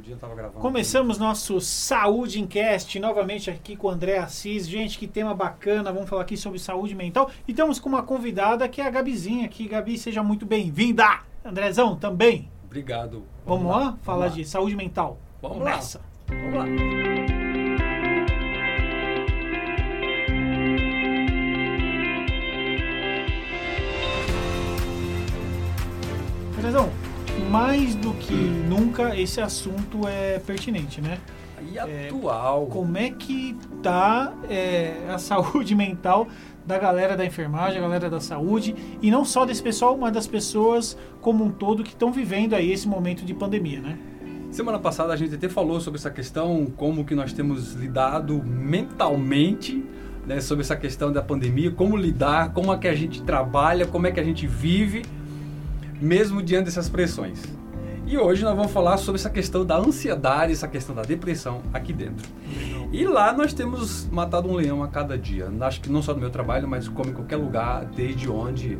outro dia eu tava gravando. Começamos nosso Saúde em Cast, novamente aqui com o André Assis. Gente, que tema bacana, vamos falar aqui sobre saúde mental. E estamos com uma convidada que é a Gabizinha aqui. Gabi, seja muito bem-vinda! Andrezão, também. Obrigado. Vamos, lá, lá falar de saúde mental. Vamos, Vamos lá. nessa. Vamos lá. Andrezão, mais do que nunca esse assunto é pertinente, né? E atual. Como é que tá é, a saúde mental da galera da enfermagem, a galera da saúde, e não só desse pessoal, mas das pessoas como um todo que estão vivendo aí esse momento de pandemia, né? Semana passada a gente até falou sobre essa questão, como que nós temos lidado mentalmente né, sobre essa questão da pandemia, como lidar, como é que a gente trabalha, como é que a gente vive, mesmo diante dessas pressões. E hoje nós vamos falar sobre essa questão da ansiedade, essa questão da depressão aqui dentro. E lá nós temos matado um leão a cada dia. Acho que não só no meu trabalho, mas como em qualquer lugar, desde onde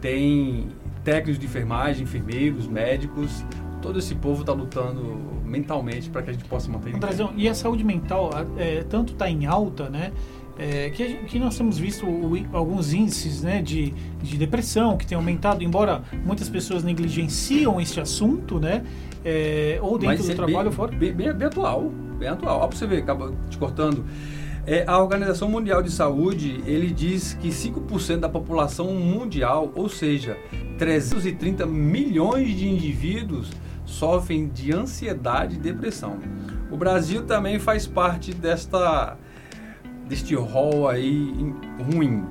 tem técnicos de enfermagem, enfermeiros, médicos, todo esse povo está lutando mentalmente para que a gente possa manter. Andrezão, e a saúde mental é, tanto está em alta, né? É, que, gente, que, nós temos visto o, alguns índices né, de, de, depressão que tem aumentado, embora muitas pessoas negligenciam esse assunto, né? É, ou dentro Mas do é trabalho bem, ou fora. Bem, bem, bem, atual, bem atual. Ó, pra você ver, acaba te cortando. É, a Organização Mundial de Saúde, ele diz que 5% da população mundial, ou seja, 330 milhões de indivíduos, sofrem de ansiedade e depressão. O Brasil também faz parte desta deste rol aí ruim.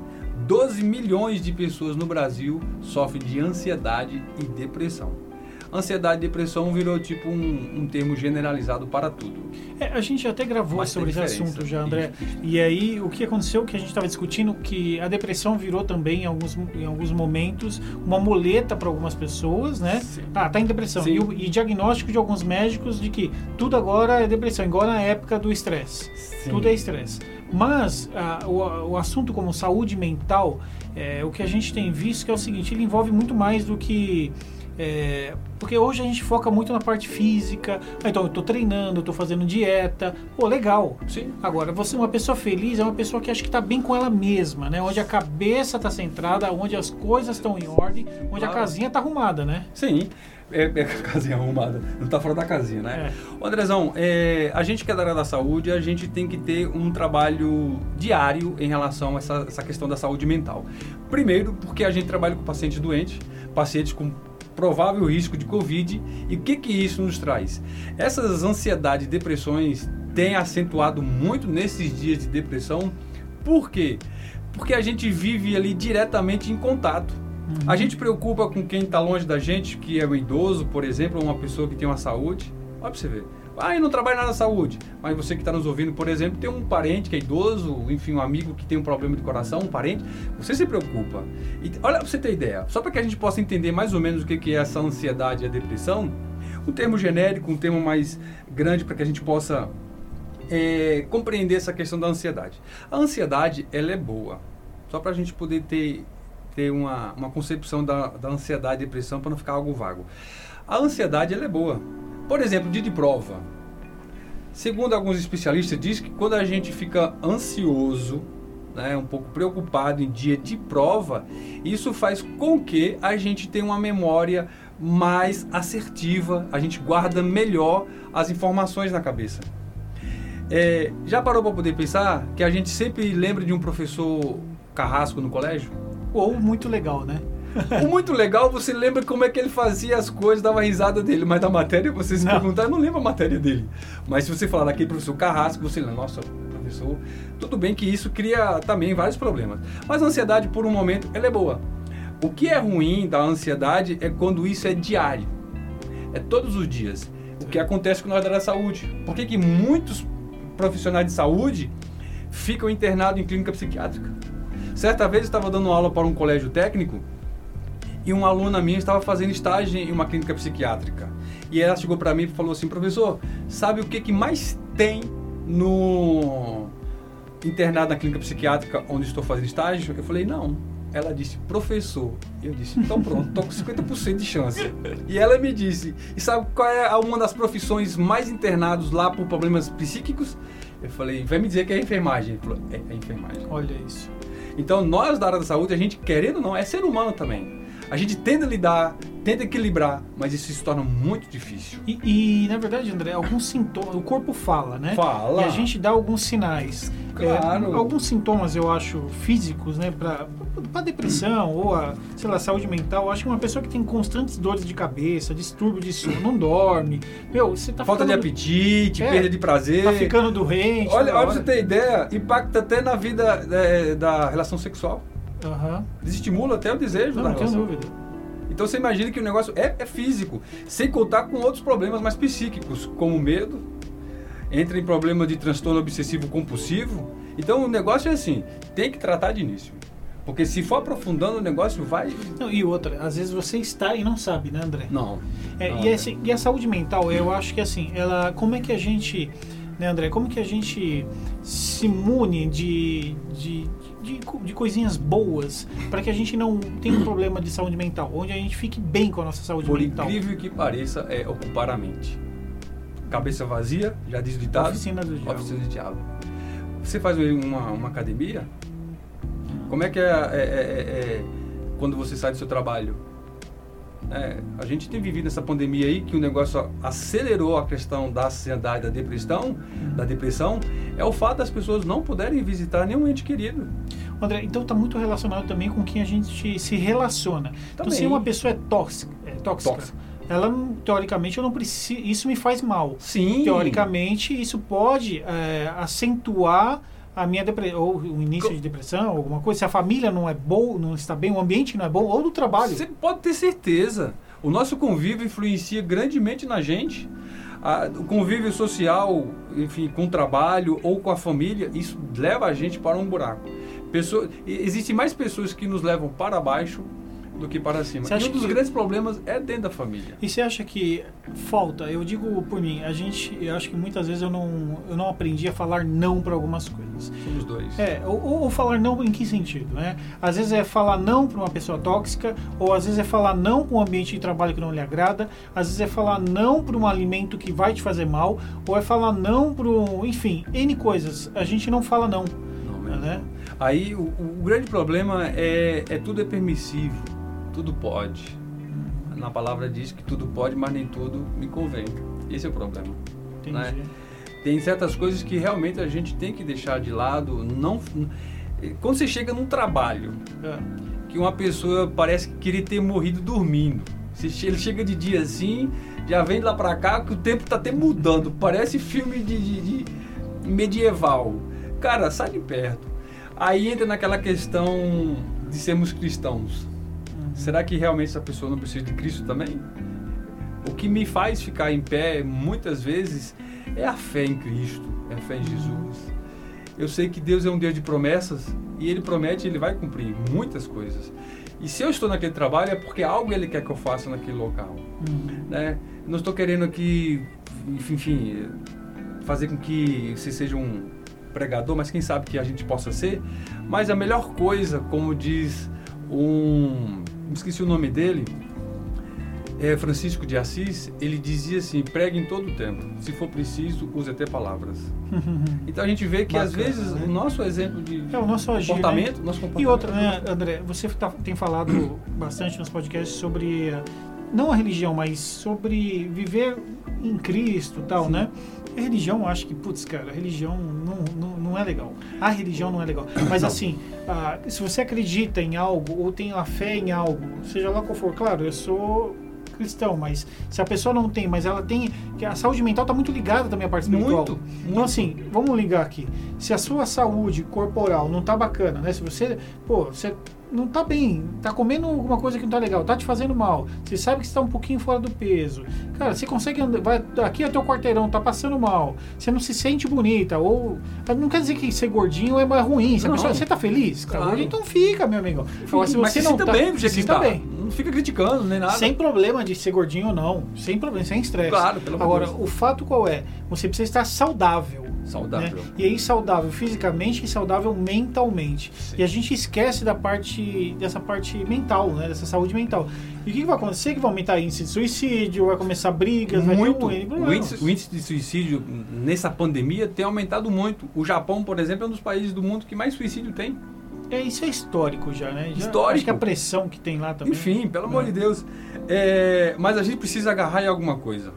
12 milhões de pessoas no Brasil sofrem de ansiedade e depressão. Ansiedade e depressão virou tipo um, um termo generalizado para tudo. É, a gente até gravou Mas sobre esse assunto já, André. Isso, isso. E aí, o que aconteceu, que a gente estava discutindo, que a depressão virou também, em alguns, em alguns momentos, uma muleta para algumas pessoas, né? Sim. Ah, tá em depressão. E, o, e, diagnóstico de alguns médicos de que tudo agora é depressão, igual na época do estresse. Tudo é estresse. Mas ah, o, o, assunto como saúde mental, é, o que a gente tem visto que é o seguinte, ele envolve muito mais do que... É, porque hoje a gente foca muito na parte física. Então eu tô treinando, eu tô fazendo dieta. Pô, legal. Sim. Agora, você uma pessoa feliz é uma pessoa que acha que tá bem com ela mesma, né? Onde a cabeça tá centrada, onde as coisas estão em ordem, onde Claro. a casinha tá arrumada, né? Sim. É, é a casinha arrumada, não tá fora da casinha, né? Ô, Andrezão, é, a gente que é da área da saúde, a gente tem que ter um trabalho diário em relação a essa, essa questão da saúde mental. Primeiro, porque a gente trabalha com pacientes doentes, pacientes com provável risco de Covid. E o que, que isso nos traz? Essas ansiedades e depressões têm acentuado muito nesses dias de depressão. Por quê? Porque a gente vive ali diretamente em contato. A gente preocupa com quem está longe da gente, que é o idoso, por exemplo, ou uma pessoa que tem uma saúde. Olha para você ver. Ah, eu não trabalho na saúde. Mas você que está nos ouvindo, por exemplo, tem um parente que é idoso, enfim, um amigo que tem um problema de coração, um parente, você se preocupa. E olha, para você ter ideia, só para que a gente possa entender mais ou menos o que é essa ansiedade e a depressão, um termo genérico, um termo mais grande para que a gente possa é, compreender essa questão da ansiedade. A ansiedade, ela é boa. Só para a gente poder ter, ter uma, uma concepção da, da ansiedade e depressão para não ficar algo vago. A ansiedade, ela é boa. Por exemplo, dia de prova. Segundo alguns especialistas, diz que quando a gente fica ansioso, né, um pouco preocupado em dia de prova, isso faz com que a gente tenha uma memória mais assertiva, a gente guarda melhor as informações na cabeça. É, já parou para poder pensar que a gente sempre lembra de um professor carrasco no colégio? Ou muito legal, né? O muito legal, você lembra como é que ele fazia as coisas, dava risada dele, mas da matéria, você se Não. perguntar, eu não lembro a matéria dele. Mas se você falar daquele professor Carrasco, você lembra, nossa, professor, tudo bem que isso cria também vários problemas. Mas a ansiedade, por um momento, ela é boa. O que é ruim da ansiedade é quando isso é diário. É todos os dias. O que acontece com nós da saúde. Por que, que muitos profissionais de saúde ficam internados em clínica psiquiátrica? Certa vez eu estava dando aula para um colégio técnico e uma aluna minha estava fazendo estágio em uma clínica psiquiátrica. E ela chegou para mim e falou assim: professor, sabe o que, que mais tem no internado na clínica psiquiátrica onde estou fazendo estágio? Eu falei: não. Ela disse, professor. Eu disse, então pronto, tô com 50% de chance. E ela me disse, e sabe qual é uma das profissões mais internados lá por problemas psíquicos? Eu falei, vai me dizer que é enfermagem. Ele falou, é a enfermagem. Olha isso. Então, nós da área da saúde, a gente, querendo ou não, é ser humano também. A gente tenta lidar, tenta equilibrar, mas isso se torna muito difícil. E, e na verdade, André, alguns sintomas, o corpo fala, né? Fala. E a gente dá alguns sinais. Claro. É, alguns sintomas, eu acho, físicos, né? Pra, pra depressão ou a, sei lá, saúde mental. Eu acho que uma pessoa que tem constantes dores de cabeça, distúrbio de sono, não dorme. Meu, você tá Falta ficando, de apetite, É, perda de prazer. Tá ficando doente. Olha, toda olha pra você ter ideia, impacta até na vida é, da relação sexual. Aham. Desestimula até o desejo Não, da não relação. dúvida. Então você imagina que o negócio é, é físico, sem contar com outros problemas mais psíquicos, como medo, entra em problema de transtorno obsessivo compulsivo. Então o negócio é assim, tem que tratar de início. Porque se for aprofundando o negócio, vai. Não, e outra, às vezes você está e não sabe, né, André? Não. É, Não, e, esse- e a saúde mental, eu acho que assim, ela, como é que a gente, né, André, como que a gente se mune de, de, de, de coisinhas boas para que a gente não tenha um problema de saúde mental, onde a gente fique bem com a nossa saúde Por mental? incrível que pareça, é ocupar a mente. Cabeça vazia, já diz o ditado. Oficina do diabo. Oficina do diabo. Você faz uma, uma academia? Como é que é, é- é- é quando você sai do seu trabalho? É, a gente tem vivido essa pandemia aí que o negócio acelerou a questão da ansiedade, da depressão, da depressão, é o fato das pessoas não poderem visitar nenhum ente querido. André, então está muito relacionado também com quem a gente se relaciona. Então, Também. se uma pessoa é tóxica, é tóxica, Tóxica. ela teoricamente eu não preciso, isso me faz mal. Sim. teoricamente isso pode é, acentuar a minha depressão ou o início Co- de depressão alguma coisa se a família não é boa não está bem o ambiente não é bom ou do trabalho Você pode ter certeza. O nosso convívio influencia grandemente na gente. O convívio social, enfim, com o trabalho ou com a família, isso leva a gente para um buraco. Pessoa, existem mais pessoas que nos levam para baixo do que para cima. E um dos que- grandes problemas é dentro da família. e você acha que falta eu digo por mim a gente eu acho que muitas vezes eu não eu não aprendi a falar não para algumas coisas Somos dois. É, ou, ou- falar não em que sentido, né? Às vezes é falar não para uma pessoa tóxica, ou às vezes é falar não para um ambiente de trabalho que não lhe agrada, às vezes é falar não para um alimento que vai te fazer mal, ou é falar não para um, enfim, N coisas. A gente não fala não, Não, mesmo. né? Aí o, o grande problema é, é tudo é permissivo, tudo pode. Na palavra diz que tudo pode, mas nem tudo me convém. Esse é o problema. Entendi. Né? Tem certas coisas que realmente a gente tem que deixar de lado. Não, quando você chega num trabalho É. que uma pessoa parece que queria ter morrido dormindo, ele chega de dia assim, já vem de lá pra cá, que o tempo tá até mudando. Parece filme de, de- de medieval. Cara, sai de perto. Aí entra naquela questão de sermos cristãos. Será que realmente essa pessoa não precisa de Cristo também? O que me faz ficar em pé muitas vezes é a fé em Cristo, é a fé em Jesus. Eu sei que Deus é um Deus de promessas e Ele promete e Ele vai cumprir muitas coisas. E se eu estou naquele trabalho é porque algo Ele quer que eu faça naquele local. Uhum. Né? Não estou querendo aqui, enfim, fazer com que você seja um pregador, mas quem sabe que a gente possa ser. Mas a melhor coisa, como diz um. Esqueci o nome dele. É Francisco de Assis, ele dizia assim: pregue em todo o tempo. Se for preciso, use até palavras. Então a gente vê que às Bacana, vezes né? o nosso exemplo de É o nosso agir, comportamento, né? nosso comportamento. E outra, né, André, você tá- tem falado bastante nos podcasts sobre, eh, não a religião, mas sobre viver em Cristo e tal, Sim. né? A religião, eu acho que, putz, cara, a religião não, não, não é legal. A religião não é legal. Mas Não. assim, ah, se você acredita em algo ou tem a fé em algo, seja lá qual for, claro, eu sou cristão, mas se a pessoa não tem, mas ela tem, que a saúde mental está muito ligada também à parte espiritual. Muito, Então muito. assim, vamos ligar aqui. Se a sua saúde corporal não tá bacana, né? Se você, pô, você não tá bem, tá comendo alguma coisa que não tá legal, tá te fazendo mal, você sabe que você tá um pouquinho fora do peso. Cara, você consegue andar, vai aqui é teu quarteirão, tá passando mal, você não se sente bonita, ou. Não quer dizer que ser gordinho é mais ruim. Não. pessoa, você tá feliz? Claro. gordinho, então fica, meu amigo. Agora, se mas você se não tá, bem se tá. bem. Não fica criticando nem nada. Sem problema de ser gordinho ou não. Sem problema, sem estresse. Claro, pelo Agora, Deus. o fato qual é? Você precisa estar saudável. Saudável. Né? E aí saudável fisicamente e saudável mentalmente. Sim. E a gente esquece da parte dessa parte mental, né? Dessa saúde mental. E o que, que vai acontecer? Que vai aumentar o índice de suicídio, vai começar brigas, muito. vai ter um o, índice, o índice de suicídio nessa pandemia tem aumentado muito. O Japão, por exemplo, é um dos países do mundo que mais suicídio tem. É, isso é histórico já, né? Já, Histórico. Acho que a pressão que tem lá também. Enfim, pelo amor É. de Deus. É, mas a gente precisa agarrar em alguma coisa.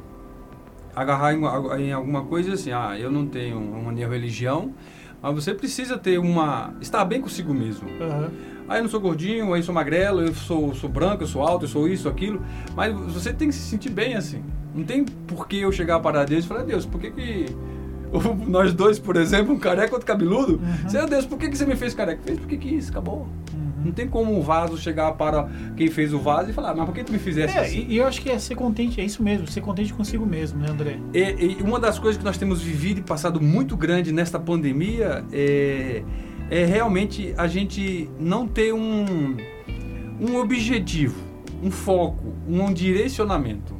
Agarrar em, em alguma coisa assim, ah, eu não tenho uma religião, mas você precisa ter uma. estar bem consigo mesmo. Aham. Ah, eu não sou gordinho, aí eu sou magrelo, eu sou, sou branco, eu sou alto, eu sou isso, aquilo. Mas você tem que se sentir bem assim. Não tem por que eu chegar para Deus e falar, Deus, por que que... Nós dois, por exemplo, um careca outro cabeludo. Uhum. Senhor Deus, por que, que você me fez careca? Fez porque quis, acabou. Uhum. Não tem como um vaso chegar para quem fez o vaso e falar, mas por que tu me fizesse É, assim? e, e eu acho que é ser contente, é isso mesmo, ser contente consigo mesmo, né, André? E, e uma das coisas que nós temos vivido e passado muito grande nesta pandemia é, é realmente a gente não ter um, um objetivo, um foco, um direcionamento.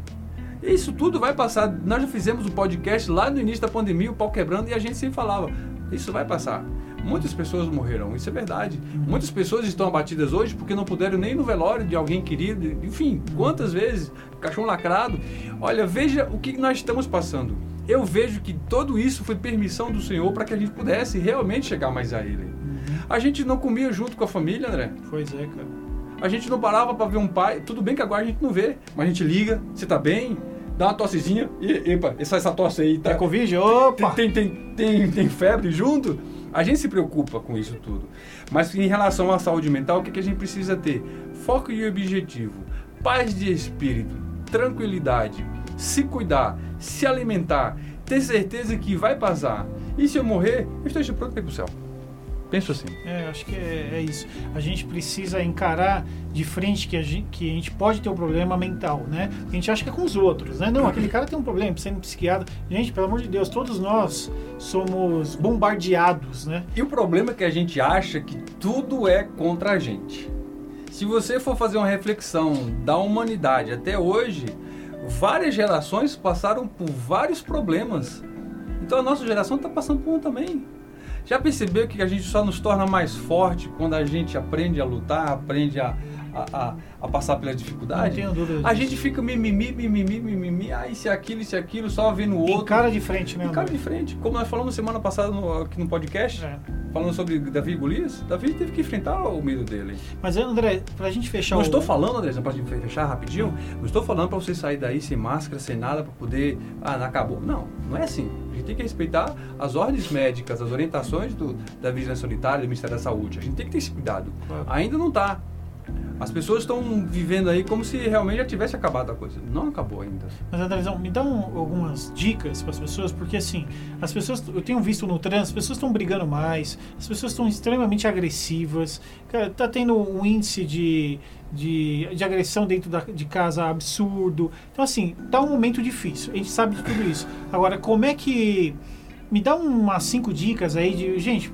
Isso tudo vai passar. Nós já fizemos um podcast lá no início da pandemia, o pau quebrando, e a gente sempre falava: isso vai passar. Muitas pessoas morrerão, isso é verdade. Muitas pessoas estão abatidas hoje porque não puderam nem no velório de alguém querido. Enfim, quantas vezes? Caixão lacrado. Olha, veja o que nós estamos passando. Eu vejo que tudo isso foi permissão do Senhor para que a gente pudesse realmente chegar mais a Ele. A gente não comia junto com a família, André. Pois é, cara. A gente não parava para ver um pai. Tudo bem que agora a gente não vê, mas a gente liga, você tá bem? Dá uma tossezinha. E, epa, essa, essa tosse aí tá. Tá Covid? Opa! Tem, tem, tem, tem febre junto? A gente se preocupa com isso tudo. Mas em relação à saúde mental, o que, que a gente precisa ter? Foco e objetivo, paz de espírito, tranquilidade, se cuidar, se alimentar, ter certeza que vai passar. E se eu morrer, eu esteja pronto para ir pro céu. Penso assim. É, acho que é, é isso. A gente precisa encarar de frente que a, gente, que a gente pode ter um problema mental, né? A gente acha que é com os outros, né? Não, aquele cara tem um problema, precisa ir no psiquiatra. Gente, pelo amor de Deus, todos nós somos bombardeados, né? E o problema é que a gente acha que tudo é contra a gente. Se você for fazer uma reflexão da humanidade até hoje, várias gerações passaram por vários problemas. Então a nossa geração está passando por um também. Já percebeu que a gente só nos torna mais forte quando a gente aprende a lutar, aprende a, a, a, a passar pela Não dificuldade? tenho dúvida A gente fica mimimi, mimimi, mimimi, ah, isso e aquilo, isso e aquilo, só vendo o outro. Encara de frente, né? E cara de frente. Como nós falamos semana passada no- aqui no podcast, É. falando sobre Davi e Golias, Davi teve que enfrentar o medo dele. Mas, André, pra gente fechar não o... estou falando, André, só pode fechar rapidinho, não estou falando para você sair daí sem máscara, sem nada, para poder, ah, não acabou. Não, não é assim. A gente tem que respeitar as ordens médicas, as orientações do, da Vigilância Sanitária, do Ministério da Saúde. A gente tem que ter esse cuidado. Claro. Ainda não está. As pessoas estão vivendo aí como se realmente já tivesse acabado a coisa. Não acabou ainda. Mas, Andrezão, me um- algumas dicas para as pessoas, porque assim, as pessoas, eu tenho visto no trânsito, as pessoas estão brigando mais, as pessoas estão extremamente agressivas, cara, tá tendo um índice de, de, de agressão dentro da, de casa absurdo. Então, assim, tá um momento difícil, a gente sabe de tudo isso. Agora, como é que. Me dá umas cinco dicas aí de. Gente,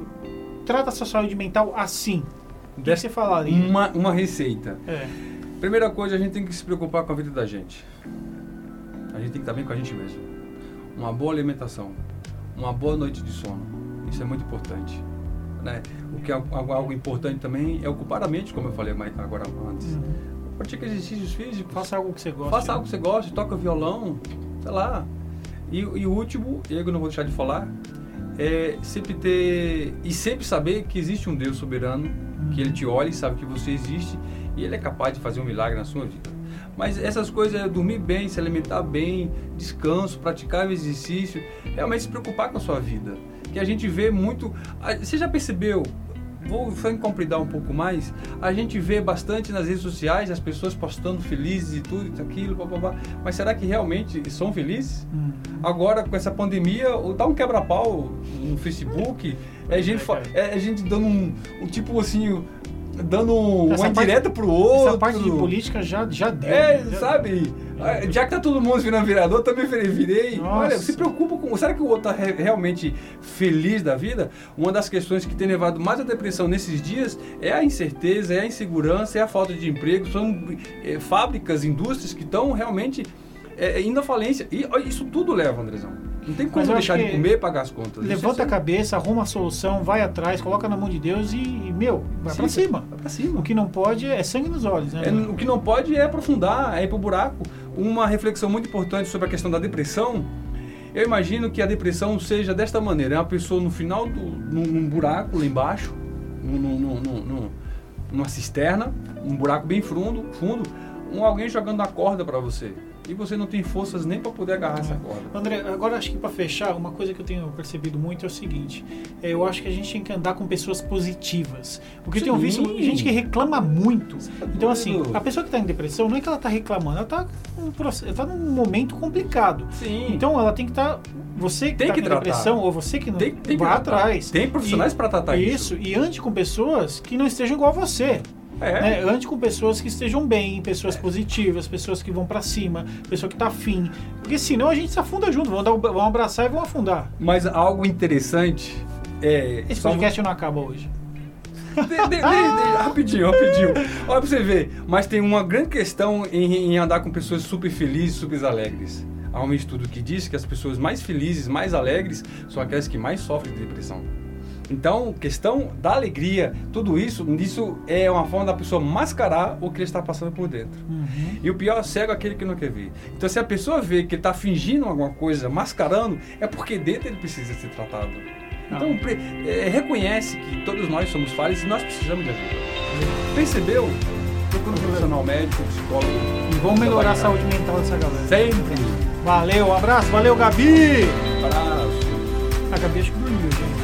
trata a sua saúde mental assim. O que, você falaria? Uma, uma receita. É, Primeira coisa, a gente tem que se preocupar com a vida da gente. A gente tem que estar bem com a gente mesmo. Uma boa alimentação, uma boa noite de sono. Isso é muito importante. Né? O que é algo, algo importante também é ocupar a mente, como eu falei mais agora antes. Uhum. Pratica exercícios físicos. faça algo que você gosta. Faça algo que você gosta, toca violão, sei lá. E, e o último, e eu não vou deixar de falar, é sempre ter e sempre saber que existe um Deus soberano, que ele te olha e sabe que você existe e ele é capaz de fazer um milagre na sua vida. Mas essas coisas é dormir bem, se alimentar bem, descanso, praticar o exercício, realmente se preocupar com a sua vida. Que a gente vê muito. Você já percebeu? Vou só incompridar um pouco mais. A gente vê bastante nas redes sociais as pessoas postando felizes e tudo, isso, aquilo, blá. Mas será que realmente são felizes? Hum. Agora, com essa pandemia, dá um quebra-pau no Facebook, é gente, fa- é, é gente dando um, um tipo assim, dando uma indireta pro outro. Essa parte de política já, já deu. É, já sabe? Deu. Já que tá todo mundo virando vereador, também virei. Nossa. Olha, se preocupa com. Será que o outro tá realmente feliz da vida? Uma das questões que tem levado mais a depressão nesses dias é a incerteza, é a insegurança, é a falta de emprego. São é, fábricas, indústrias que estão realmente é, indo à falência. E isso tudo leva, Andrezão. Não tem como deixar de comer e pagar as contas. Levanta a cabeça, arruma a solução, vai atrás, coloca na mão de Deus e, e meu, vai Sim, pra cima. Vai pra cima. O que não pode é sangue nos olhos, né? É, o que não pode é aprofundar, é ir pro buraco. Uma reflexão muito importante sobre a questão da depressão. Eu imagino que a depressão seja desta maneira: é uma pessoa no final, do, num, num buraco lá embaixo, num, num, num, numa cisterna, um buraco bem fundo, fundo um alguém jogando a corda para você e você não tem forças nem para poder agarrar é. essa corda. André, agora acho que para fechar, uma coisa que eu tenho percebido muito é o seguinte: é, eu acho que a gente tem que andar com pessoas positivas. Porque Sim. eu tenho visto gente que reclama muito. Tá então, assim, a pessoa que está em depressão não é que ela está reclamando, ela está tá num momento complicado. Sim. Então ela tem que estar. Tá, você que está em depressão, ou você que não tem, tem vai atrás. Tem profissionais para tratar isso. Isso, e ande com pessoas que não estejam igual a você. É. Né? Ande com pessoas que estejam bem, pessoas é. positivas, pessoas que vão para cima, pessoa que tá afim. Porque senão a gente se afunda junto, vão, dar, vão abraçar e vão afundar. Mas algo interessante é. Esse podcast não acaba hoje. De, de, de, rapidinho, rapidinho. Olha pra você ver. Mas tem uma grande questão em, em andar com pessoas super felizes, super alegres. Há um estudo que diz que as pessoas mais felizes, mais alegres, são aquelas que mais sofrem de depressão. Então, questão da alegria, tudo isso, isso é uma forma da pessoa mascarar o que ele está passando por dentro. Uhum. E o pior cego é aquele que não quer ver. Então, se a pessoa vê que ele está fingindo alguma coisa, mascarando, é porque dentro ele precisa ser tratado. Então, é, reconhece que todos nós somos falhos e nós precisamos de ajuda. Percebeu? Procura um profissional médico, psicólogo. E vamos melhorar a saúde mental dessa galera. Sempre. Valeu, um abraço, valeu, Gabi! Um abraço. A Gabi acho que dormiu, gente.